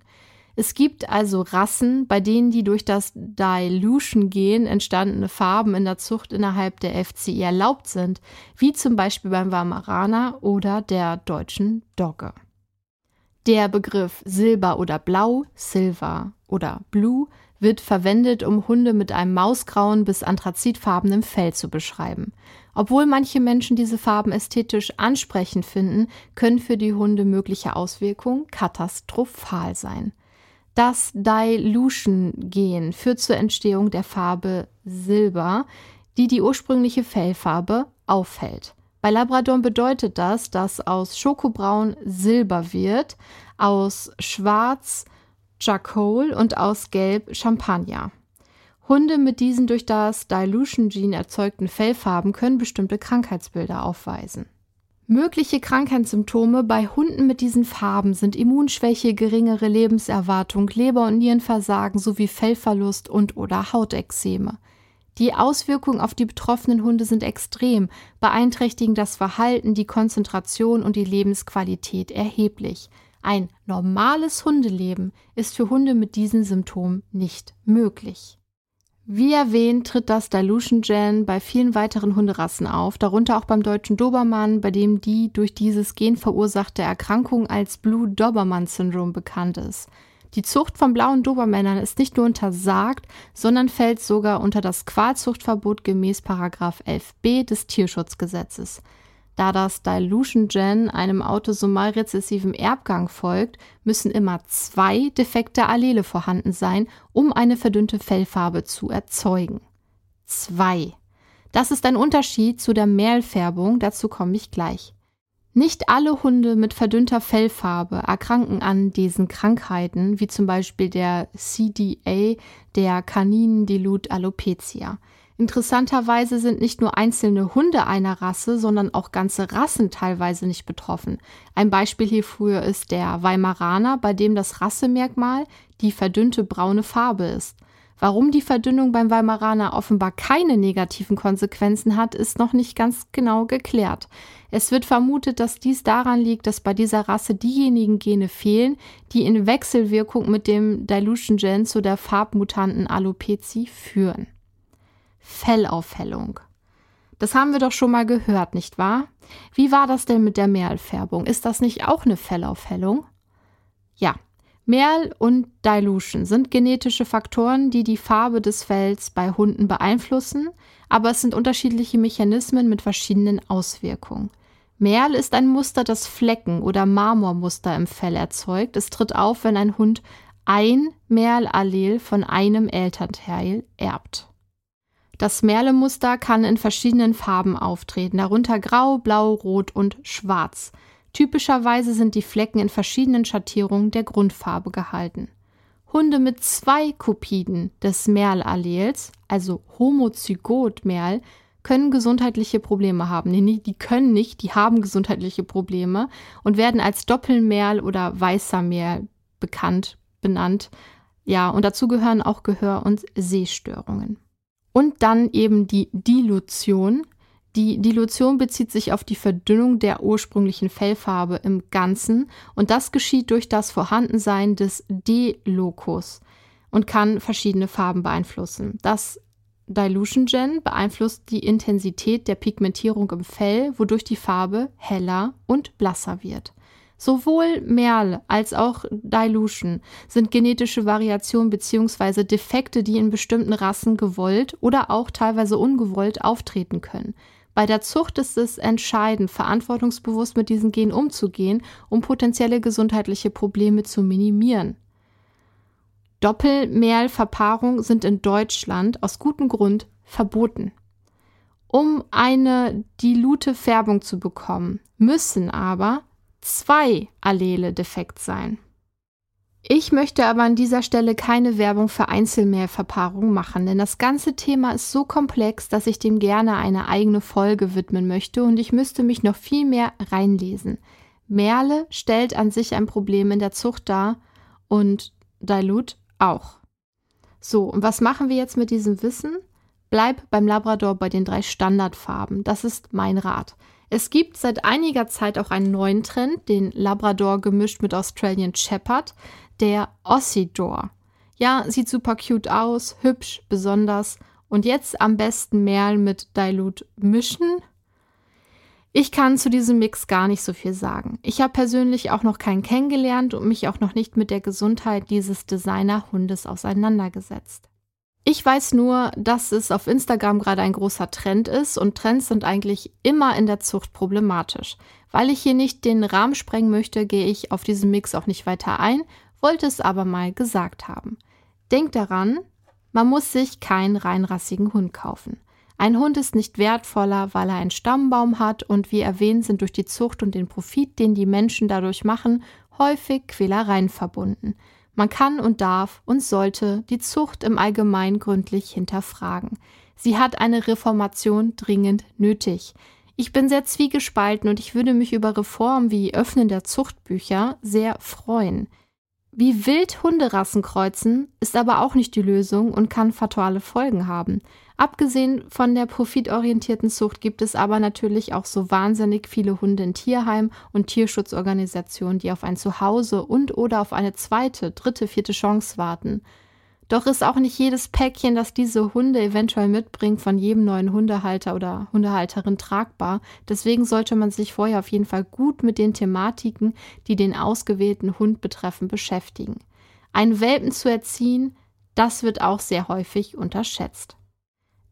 Es gibt also Rassen, bei denen die durch das Dilution-Gen entstandene Farben in der Zucht innerhalb der FCI erlaubt sind, wie zum Beispiel beim Weimaraner oder der deutschen Dogge. Der Begriff Silber oder Blau, Silver oder Blue wird verwendet, um Hunde mit einem mausgrauen bis anthrazitfarbenem Fell zu beschreiben. Obwohl manche Menschen diese Farben ästhetisch ansprechend finden, können für die Hunde mögliche Auswirkungen katastrophal sein. Das Dilution-Gen führt zur Entstehung der Farbe Silber, die die ursprüngliche Fellfarbe auffällt. Bei Labrador bedeutet das, dass aus Schokobraun Silber wird, aus Schwarz Charcoal und aus Gelb Champagner. Hunde mit diesen durch das Dilution Gene erzeugten Fellfarben können bestimmte Krankheitsbilder aufweisen. Mögliche Krankheitssymptome bei Hunden mit diesen Farben sind Immunschwäche, geringere Lebenserwartung, Leber- und Nierenversagen sowie Fellverlust und oder Hautexzeme. Die Auswirkungen auf die betroffenen Hunde sind extrem, beeinträchtigen das Verhalten, die Konzentration und die Lebensqualität erheblich. Ein normales Hundeleben ist für Hunde mit diesen Symptomen nicht möglich. Wie erwähnt, tritt das Dilution Gen bei vielen weiteren Hunderassen auf, darunter auch beim deutschen Dobermann, bei dem die durch dieses Gen verursachte Erkrankung als Blue Dobermann Syndrom bekannt ist. Die Zucht von blauen Dobermännern ist nicht nur untersagt, sondern fällt sogar unter das Qualzuchtverbot gemäß 11b des Tierschutzgesetzes. Da das Dilution Gen einem autosomal rezessiven Erbgang folgt, müssen immer zwei defekte Allele vorhanden sein, um eine verdünnte Fellfarbe zu erzeugen. Zwei. Das ist ein Unterschied zu der Mehlfärbung, dazu komme ich gleich. Nicht alle Hunde mit verdünnter Fellfarbe erkranken an diesen Krankheiten, wie zum Beispiel der CDA, der Caninen-Dilute Alopecia. Interessanterweise sind nicht nur einzelne Hunde einer Rasse, sondern auch ganze Rassen teilweise nicht betroffen. Ein Beispiel hierfür ist der Weimaraner, bei dem das Rassemerkmal die verdünnte braune Farbe ist. Warum die Verdünnung beim Weimaraner offenbar keine negativen Konsequenzen hat, ist noch nicht ganz genau geklärt. Es wird vermutet, dass dies daran liegt, dass bei dieser Rasse diejenigen Gene fehlen, die in Wechselwirkung mit dem Dilution Gen zu der farbmutanten Alopezie führen. Fellaufhellung. Das haben wir doch schon mal gehört, nicht wahr? Wie war das denn mit der Merlfärbung? Ist das nicht auch eine Fellaufhellung? Ja, Merl und Dilution sind genetische Faktoren, die die Farbe des Fells bei Hunden beeinflussen, aber es sind unterschiedliche Mechanismen mit verschiedenen Auswirkungen. Merl ist ein Muster, das Flecken oder Marmormuster im Fell erzeugt. Es tritt auf, wenn ein Hund ein Merl-Allel von einem Elternteil erbt. Das Merle-Muster kann in verschiedenen Farben auftreten, darunter grau, blau, rot und schwarz. Typischerweise sind die Flecken in verschiedenen Schattierungen der Grundfarbe gehalten. Hunde mit zwei Kopiden des Merl-Allels, also Homozygot-Merl, können gesundheitliche Probleme haben. Nee, die können nicht, die haben gesundheitliche Probleme und werden als Doppelmerl oder weißer Merl bekannt, benannt. Ja, und dazu gehören auch Gehör- und Sehstörungen. Und dann eben die Dilution. Die Dilution bezieht sich auf die Verdünnung der ursprünglichen Fellfarbe im Ganzen und das geschieht durch das Vorhandensein des D-Locus und kann verschiedene Farben beeinflussen. Das Dilution Gen beeinflusst die Intensität der Pigmentierung im Fell, wodurch die Farbe heller und blasser wird. Sowohl Merl als auch Dilution sind genetische Variationen bzw. Defekte, die in bestimmten Rassen gewollt oder auch teilweise ungewollt auftreten können. Bei der Zucht ist es entscheidend, verantwortungsbewusst mit diesen Genen umzugehen, um potenzielle gesundheitliche Probleme zu minimieren. Doppelmerlverpaarungen sind in Deutschland aus gutem Grund verboten. Um eine dilute Färbung zu bekommen, müssen aber zwei Allele defekt sein. Ich möchte aber an dieser Stelle keine Werbung für Einzelmehrverpaarung machen, denn das ganze Thema ist so komplex, dass ich dem gerne eine eigene Folge widmen möchte und ich müsste mich noch viel mehr reinlesen. Merle stellt an sich ein Problem in der Zucht dar und Dilute auch. So, und was machen wir jetzt mit diesem Wissen? Bleib beim Labrador bei den drei Standardfarben. Das ist mein Rat. Es gibt seit einiger Zeit auch einen neuen Trend, den Labrador gemischt mit Australian Shepherd, der Ossidor. Ja, sieht super cute aus, hübsch, besonders. Und jetzt am besten Merl mit Dilute mischen. Ich kann zu diesem Mix gar nicht so viel sagen. Ich habe persönlich auch noch keinen kennengelernt und mich auch noch nicht mit der Gesundheit dieses Designer-Hundes auseinandergesetzt. Ich weiß nur, dass es auf Instagram gerade ein großer Trend ist und Trends sind eigentlich immer in der Zucht problematisch. Weil ich hier nicht den Rahmen sprengen möchte, gehe ich auf diesen Mix auch nicht weiter ein, wollte es aber mal gesagt haben. Denkt daran, man muss sich keinen reinrassigen Hund kaufen. Ein Hund ist nicht wertvoller, weil er einen Stammbaum hat und wie erwähnt sind durch die Zucht und den Profit, den die Menschen dadurch machen, häufig Quälereien verbunden. Man kann und darf und sollte die Zucht im Allgemeinen gründlich hinterfragen. Sie hat eine Reformation dringend nötig. Ich bin sehr zwiegespalten und ich würde mich über Reformen wie Öffnen der Zuchtbücher sehr freuen. Wie wild Hunderassen kreuzen, ist aber auch nicht die Lösung und kann fatale Folgen haben. Abgesehen von der profitorientierten Zucht gibt es aber natürlich auch so wahnsinnig viele Hunde in Tierheim und Tierschutzorganisationen, die auf ein Zuhause und oder auf eine zweite, dritte, vierte Chance warten. Doch ist auch nicht jedes Päckchen, das diese Hunde eventuell mitbringt, von jedem neuen Hundehalter oder Hundehalterin tragbar. Deswegen sollte man sich vorher auf jeden Fall gut mit den Thematiken, die den ausgewählten Hund betreffen, beschäftigen. Einen Welpen zu erziehen, das wird auch sehr häufig unterschätzt.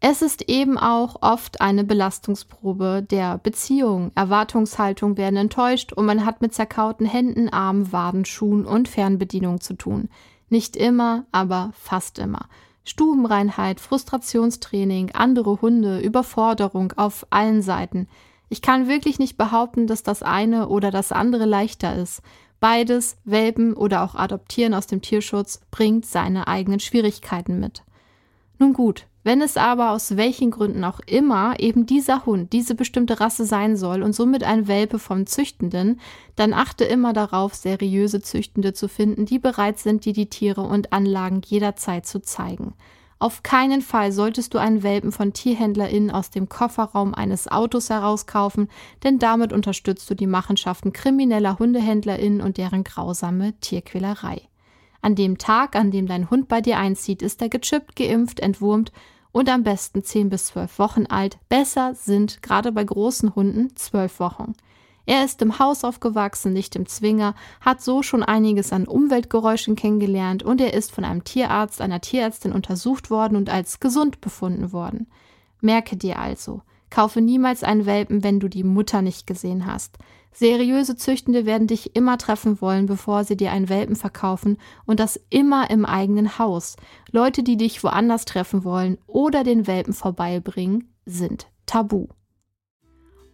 Es ist eben auch oft eine Belastungsprobe der Beziehung. Erwartungshaltung werden enttäuscht und man hat mit zerkauten Händen, Armen, Waden, Schuhen und Fernbedienung zu tun. Nicht immer, aber fast immer. Stubenreinheit, Frustrationstraining, andere Hunde, Überforderung auf allen Seiten. Ich kann wirklich nicht behaupten, dass das eine oder das andere leichter ist. Beides, Welpen oder auch Adoptieren aus dem Tierschutz, bringt seine eigenen Schwierigkeiten mit. Nun gut, wenn es aber aus welchen Gründen auch immer eben dieser Hund, diese bestimmte Rasse sein soll und somit ein Welpe vom Züchtenden, dann achte immer darauf, seriöse Züchtende zu finden, die bereit sind, dir die Tiere und Anlagen jederzeit zu zeigen. Auf keinen Fall solltest du einen Welpen von TierhändlerInnen aus dem Kofferraum eines Autos herauskaufen, denn damit unterstützt du die Machenschaften krimineller HundehändlerInnen und deren grausame Tierquälerei. An dem Tag, an dem dein Hund bei dir einzieht, ist er gechippt, geimpft, entwurmt und am besten 10 bis 12 Wochen alt. Besser sind gerade bei großen Hunden 12 Wochen. Er ist im Haus aufgewachsen, nicht im Zwinger, hat so schon einiges an Umweltgeräuschen kennengelernt und er ist von einem Tierarzt, einer Tierärztin untersucht worden und als gesund befunden worden. Merke dir also, kaufe niemals einen Welpen, wenn du die Mutter nicht gesehen hast. Seriöse Züchtende werden dich immer treffen wollen, bevor sie dir einen Welpen verkaufen und das immer im eigenen Haus. Leute, die dich woanders treffen wollen oder den Welpen vorbeibringen, sind tabu.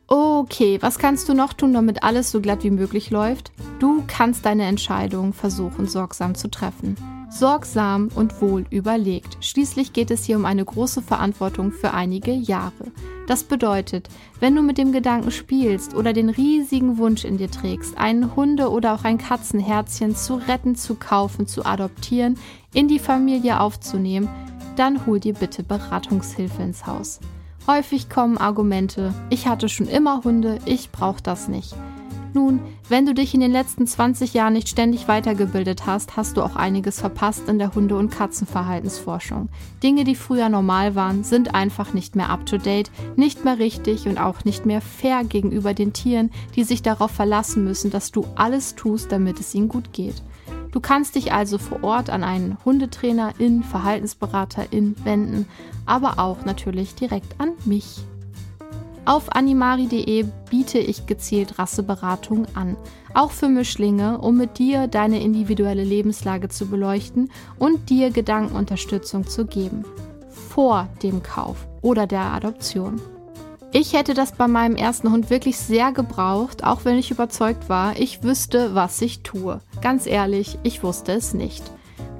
Okay, was kannst du noch tun, damit alles so glatt wie möglich läuft? Du kannst deine Entscheidung versuchen, sorgsam zu treffen. Sorgsam und wohl überlegt. Schließlich geht es hier um eine große Verantwortung für einige Jahre. Das bedeutet, wenn du mit dem Gedanken spielst oder den riesigen Wunsch in dir trägst, einen Hunde- oder auch ein Katzenherzchen zu retten, zu kaufen, zu adoptieren, in die Familie aufzunehmen, dann hol dir bitte Beratungshilfe ins Haus. Häufig kommen Argumente, ich hatte schon immer Hunde, ich brauche das nicht. Nun, wenn du dich in den letzten 20 Jahren nicht ständig weitergebildet hast, hast du auch einiges verpasst in der Hunde- und Katzenverhaltensforschung. Dinge, die früher normal waren, sind einfach nicht mehr up-to-date, nicht mehr richtig und auch nicht mehr fair gegenüber den Tieren, die sich darauf verlassen müssen, dass du alles tust, damit es ihnen gut geht. Du kannst dich also vor Ort an einen Hundetrainer in, Verhaltensberater in wenden, aber auch natürlich direkt an mich. Auf animari.de biete ich gezielt Rasseberatung an, auch für Mischlinge, um mit dir deine individuelle Lebenslage zu beleuchten und dir Gedankenunterstützung zu geben. Vor dem Kauf oder der Adoption. Ich hätte das bei meinem ersten Hund wirklich sehr gebraucht, auch wenn ich überzeugt war, ich wüsste, was ich tue. Ganz ehrlich, ich wusste es nicht.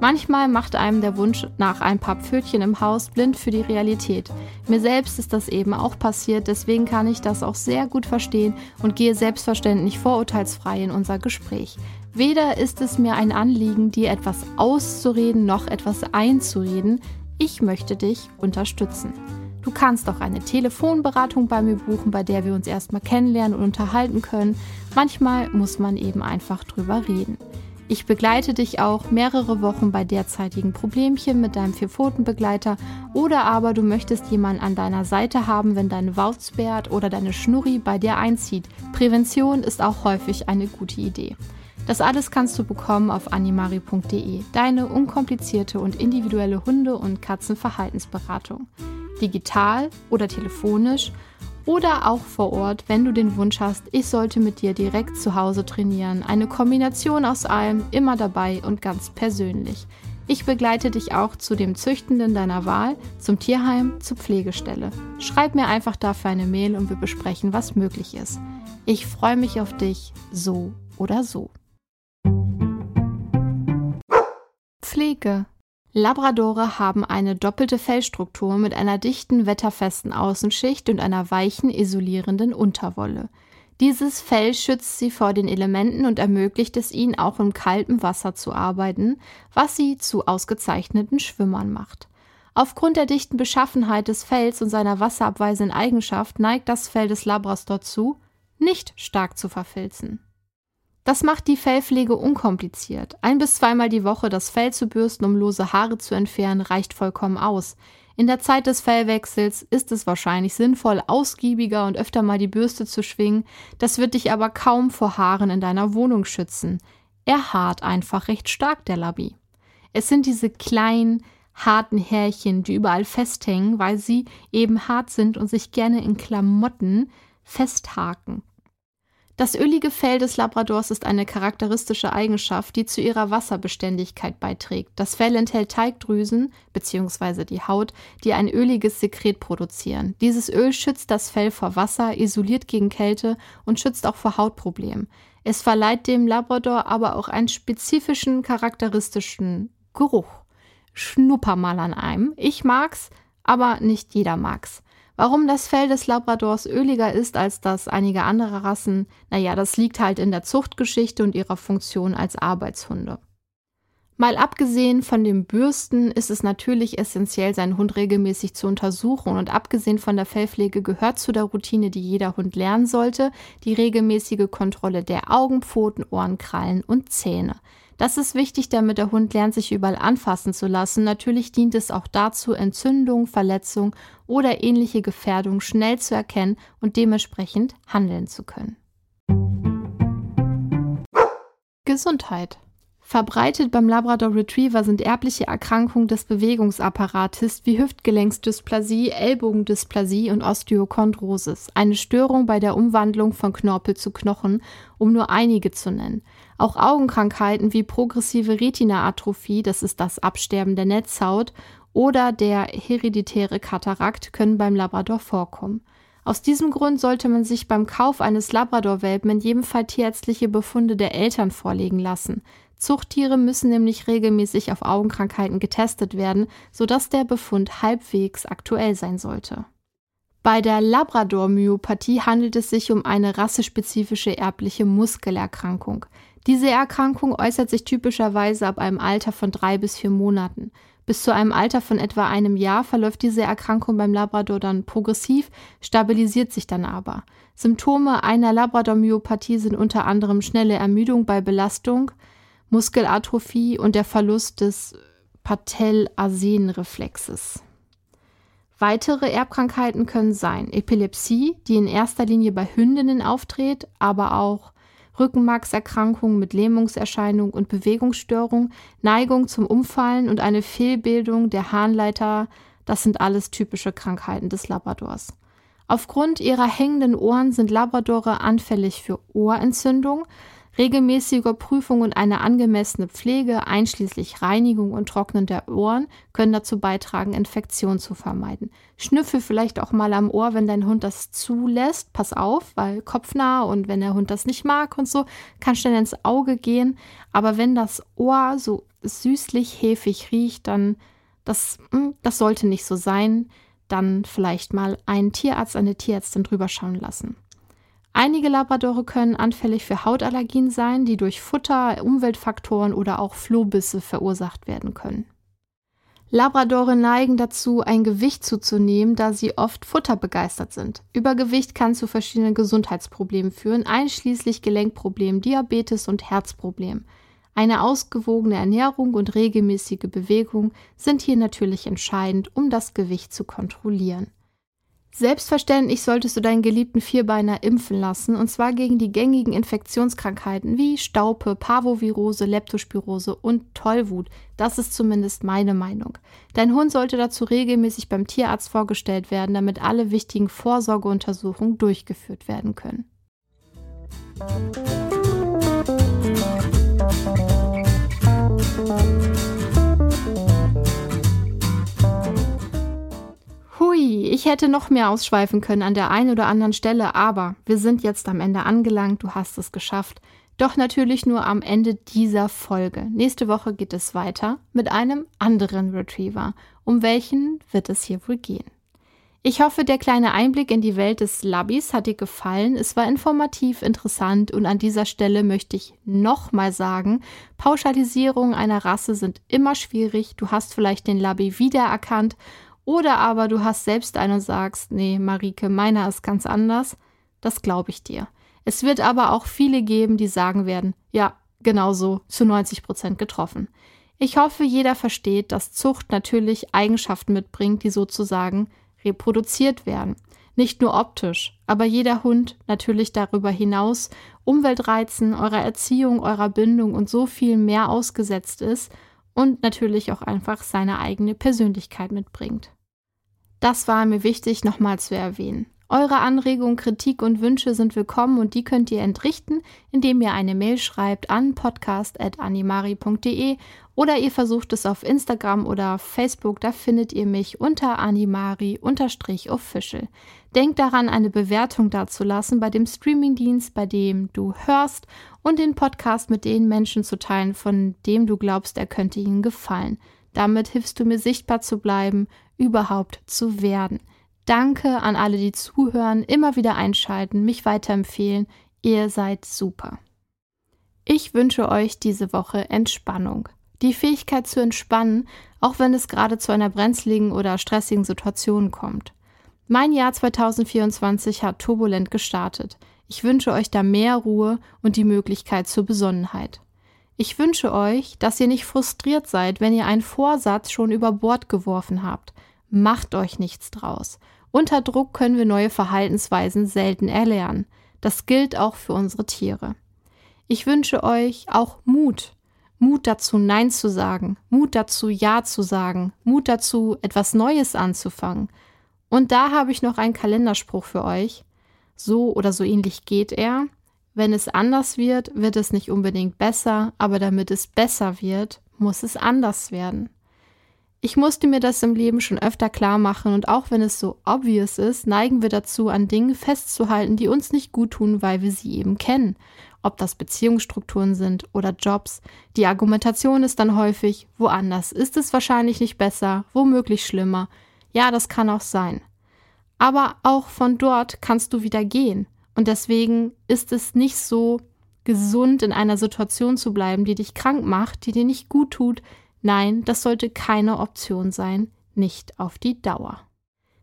Manchmal macht einem der Wunsch nach ein paar Pfötchen im Haus blind für die Realität. Mir selbst ist das eben auch passiert, deswegen kann ich das auch sehr gut verstehen und gehe selbstverständlich vorurteilsfrei in unser Gespräch. Weder ist es mir ein Anliegen, dir etwas auszureden noch etwas einzureden. Ich möchte dich unterstützen. Du kannst auch eine Telefonberatung bei mir buchen, bei der wir uns erstmal kennenlernen und unterhalten können. Manchmal muss man eben einfach drüber reden. Ich begleite dich auch mehrere Wochen bei derzeitigen Problemchen mit deinem Vierpfotenbegleiter oder aber du möchtest jemanden an deiner Seite haben, wenn deine Wauzbärt oder deine Schnurri bei dir einzieht. Prävention ist auch häufig eine gute Idee. Das alles kannst du bekommen auf animari.de, deine unkomplizierte und individuelle Hunde- und Katzenverhaltensberatung. Digital oder telefonisch oder auch vor Ort, wenn du den Wunsch hast, ich sollte mit dir direkt zu Hause trainieren. Eine Kombination aus allem, immer dabei und ganz persönlich. Ich begleite dich auch zu dem Züchtenden deiner Wahl, zum Tierheim, zur Pflegestelle. Schreib mir einfach dafür eine Mail und wir besprechen, was möglich ist. Ich freue mich auf dich, so oder so. Pflege Labradore haben eine doppelte Fellstruktur mit einer dichten, wetterfesten Außenschicht und einer weichen, isolierenden Unterwolle. Dieses Fell schützt sie vor den Elementen und ermöglicht es ihnen auch im kalten Wasser zu arbeiten, was sie zu ausgezeichneten Schwimmern macht. Aufgrund der dichten Beschaffenheit des Fells und seiner wasserabweisenden Eigenschaft neigt das Fell des Labras dazu, nicht stark zu verfilzen. Das macht die Fellpflege unkompliziert. Ein bis zweimal die Woche das Fell zu bürsten, um lose Haare zu entfernen, reicht vollkommen aus. In der Zeit des Fellwechsels ist es wahrscheinlich sinnvoll, ausgiebiger und öfter mal die Bürste zu schwingen. Das wird dich aber kaum vor Haaren in deiner Wohnung schützen. Er haart einfach recht stark, der Labi. Es sind diese kleinen, harten Härchen, die überall festhängen, weil sie eben hart sind und sich gerne in Klamotten festhaken. Das ölige Fell des Labradors ist eine charakteristische Eigenschaft, die zu ihrer Wasserbeständigkeit beiträgt. Das Fell enthält Teigdrüsen bzw. die Haut, die ein öliges Sekret produzieren. Dieses Öl schützt das Fell vor Wasser, isoliert gegen Kälte und schützt auch vor Hautproblemen. Es verleiht dem Labrador aber auch einen spezifischen charakteristischen Geruch. Schnupper mal an einem. Ich mag's, aber nicht jeder mag's. Warum das Fell des Labradors öliger ist als das einiger anderer Rassen, naja, das liegt halt in der Zuchtgeschichte und ihrer Funktion als Arbeitshunde. Mal abgesehen von dem Bürsten ist es natürlich essentiell, seinen Hund regelmäßig zu untersuchen und abgesehen von der Fellpflege gehört zu der Routine, die jeder Hund lernen sollte, die regelmäßige Kontrolle der Augen, Pfoten, Ohren, Krallen und Zähne. Das ist wichtig, damit der Hund lernt, sich überall anfassen zu lassen. Natürlich dient es auch dazu, Entzündung, Verletzung oder ähnliche Gefährdung schnell zu erkennen und dementsprechend handeln zu können. Gesundheit. Verbreitet beim Labrador Retriever sind erbliche Erkrankungen des Bewegungsapparates wie Hüftgelenksdysplasie, Ellbogendysplasie und Osteochondrosis, eine Störung bei der Umwandlung von Knorpel zu Knochen, um nur einige zu nennen. Auch Augenkrankheiten wie progressive Retinaatrophie, das ist das Absterben der Netzhaut, oder der hereditäre Katarakt können beim Labrador vorkommen. Aus diesem Grund sollte man sich beim Kauf eines Labrador-Welpen in jedem Fall tierärztliche Befunde der Eltern vorlegen lassen. Zuchttiere müssen nämlich regelmäßig auf Augenkrankheiten getestet werden, sodass der Befund halbwegs aktuell sein sollte. Bei der Labrador-Myopathie handelt es sich um eine rassespezifische erbliche Muskelerkrankung. Diese Erkrankung äußert sich typischerweise ab einem Alter von drei bis vier Monaten. Bis zu einem Alter von etwa einem Jahr verläuft diese Erkrankung beim Labrador dann progressiv, stabilisiert sich dann aber. Symptome einer Labrador-Myopathie sind unter anderem schnelle Ermüdung bei Belastung, Muskelatrophie und der Verlust des Patellasenreflexes. Weitere Erbkrankheiten können sein Epilepsie, die in erster Linie bei Hündinnen auftritt, aber auch Rückenmarkserkrankungen mit Lähmungserscheinung und Bewegungsstörung, Neigung zum Umfallen und eine Fehlbildung der Harnleiter, das sind alles typische Krankheiten des Labradors. Aufgrund ihrer hängenden Ohren sind Labradore anfällig für Ohrentzündung, Regelmäßige Prüfung und eine angemessene Pflege, einschließlich Reinigung und Trocknen der Ohren, können dazu beitragen, Infektionen zu vermeiden. Schnüffel vielleicht auch mal am Ohr, wenn dein Hund das zulässt. Pass auf, weil kopfnah und wenn der Hund das nicht mag und so, kann schnell ins Auge gehen. Aber wenn das Ohr so süßlich häfig riecht, dann das, hm, das sollte nicht so sein. Dann vielleicht mal einen Tierarzt, eine Tierärztin drüber schauen lassen. Einige Labradore können anfällig für Hautallergien sein, die durch Futter, Umweltfaktoren oder auch Flohbisse verursacht werden können. Labradore neigen dazu, ein Gewicht zuzunehmen, da sie oft futterbegeistert sind. Übergewicht kann zu verschiedenen Gesundheitsproblemen führen, einschließlich Gelenkproblemen, Diabetes und Herzproblemen. Eine ausgewogene Ernährung und regelmäßige Bewegung sind hier natürlich entscheidend, um das Gewicht zu kontrollieren. Selbstverständlich solltest du deinen geliebten Vierbeiner impfen lassen, und zwar gegen die gängigen Infektionskrankheiten wie Staupe, Parvovirose, Leptospirose und Tollwut. Das ist zumindest meine Meinung. Dein Hund sollte dazu regelmäßig beim Tierarzt vorgestellt werden, damit alle wichtigen Vorsorgeuntersuchungen durchgeführt werden können. Hui, ich hätte noch mehr ausschweifen können an der einen oder anderen Stelle, aber wir sind jetzt am Ende angelangt, du hast es geschafft. Doch natürlich nur am Ende dieser Folge. Nächste Woche geht es weiter mit einem anderen Retriever. Um welchen wird es hier wohl gehen? Ich hoffe, der kleine Einblick in die Welt des Labbys hat dir gefallen. Es war informativ, interessant und an dieser Stelle möchte ich nochmal sagen, Pauschalisierungen einer Rasse sind immer schwierig. Du hast vielleicht den Labby wiedererkannt oder aber du hast selbst einen und sagst, nee, Marike, meiner ist ganz anders. Das glaube ich dir. Es wird aber auch viele geben, die sagen werden, ja, genau so, zu 90 Prozent getroffen. Ich hoffe, jeder versteht, dass Zucht natürlich Eigenschaften mitbringt, die sozusagen reproduziert werden. Nicht nur optisch, aber jeder Hund natürlich darüber hinaus Umweltreizen, eurer Erziehung, eurer Bindung und so viel mehr ausgesetzt ist und natürlich auch einfach seine eigene Persönlichkeit mitbringt. Das war mir wichtig nochmal zu erwähnen. Eure Anregungen, Kritik und Wünsche sind willkommen und die könnt ihr entrichten, indem ihr eine Mail schreibt an podcast.animari.de oder ihr versucht es auf Instagram oder Facebook, da findet ihr mich unter animari-official. Denkt daran, eine Bewertung dazulassen bei dem Streamingdienst, bei dem du hörst und den Podcast mit den Menschen zu teilen, von dem du glaubst, er könnte ihnen gefallen. Damit hilfst du mir sichtbar zu bleiben, überhaupt zu werden. Danke an alle, die zuhören, immer wieder einschalten, mich weiterempfehlen. Ihr seid super. Ich wünsche euch diese Woche Entspannung. Die Fähigkeit zu entspannen, auch wenn es gerade zu einer brenzligen oder stressigen Situation kommt. Mein Jahr 2024 hat turbulent gestartet. Ich wünsche euch da mehr Ruhe und die Möglichkeit zur Besonnenheit. Ich wünsche euch, dass ihr nicht frustriert seid, wenn ihr einen Vorsatz schon über Bord geworfen habt, Macht euch nichts draus. Unter Druck können wir neue Verhaltensweisen selten erlernen. Das gilt auch für unsere Tiere. Ich wünsche euch auch Mut. Mut dazu, Nein zu sagen. Mut dazu, Ja zu sagen. Mut dazu, etwas Neues anzufangen. Und da habe ich noch einen Kalenderspruch für euch. So oder so ähnlich geht er. Wenn es anders wird, wird es nicht unbedingt besser, aber damit es besser wird, muss es anders werden. Ich musste mir das im Leben schon öfter klar machen und auch wenn es so obvious ist, neigen wir dazu, an Dingen festzuhalten, die uns nicht gut tun, weil wir sie eben kennen. ob das Beziehungsstrukturen sind oder Jobs. Die Argumentation ist dann häufig, woanders ist es wahrscheinlich nicht besser, womöglich schlimmer. Ja, das kann auch sein. Aber auch von dort kannst du wieder gehen. Und deswegen ist es nicht so gesund, in einer Situation zu bleiben, die dich krank macht, die dir nicht gut tut. Nein, das sollte keine Option sein, nicht auf die Dauer.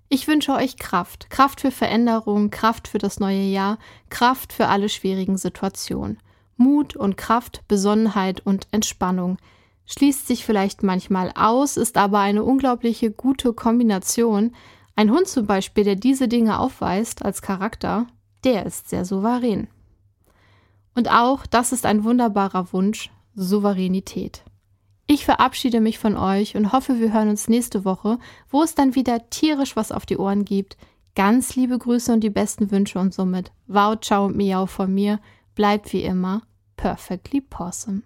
Ich wünsche euch Kraft, Kraft für Veränderung, Kraft für das neue Jahr, Kraft für alle schwierigen Situationen. Mut und Kraft, Besonnenheit und Entspannung. Schließt sich vielleicht manchmal aus, ist aber eine unglaubliche gute Kombination. Ein Hund zum Beispiel, der diese Dinge aufweist als Charakter, der ist sehr souverän. Und auch das ist ein wunderbarer Wunsch, Souveränität. Ich verabschiede mich von euch und hoffe, wir hören uns nächste Woche, wo es dann wieder tierisch was auf die Ohren gibt. Ganz liebe Grüße und die besten Wünsche und somit wow, ciao und miau von mir. Bleibt wie immer perfectly possum.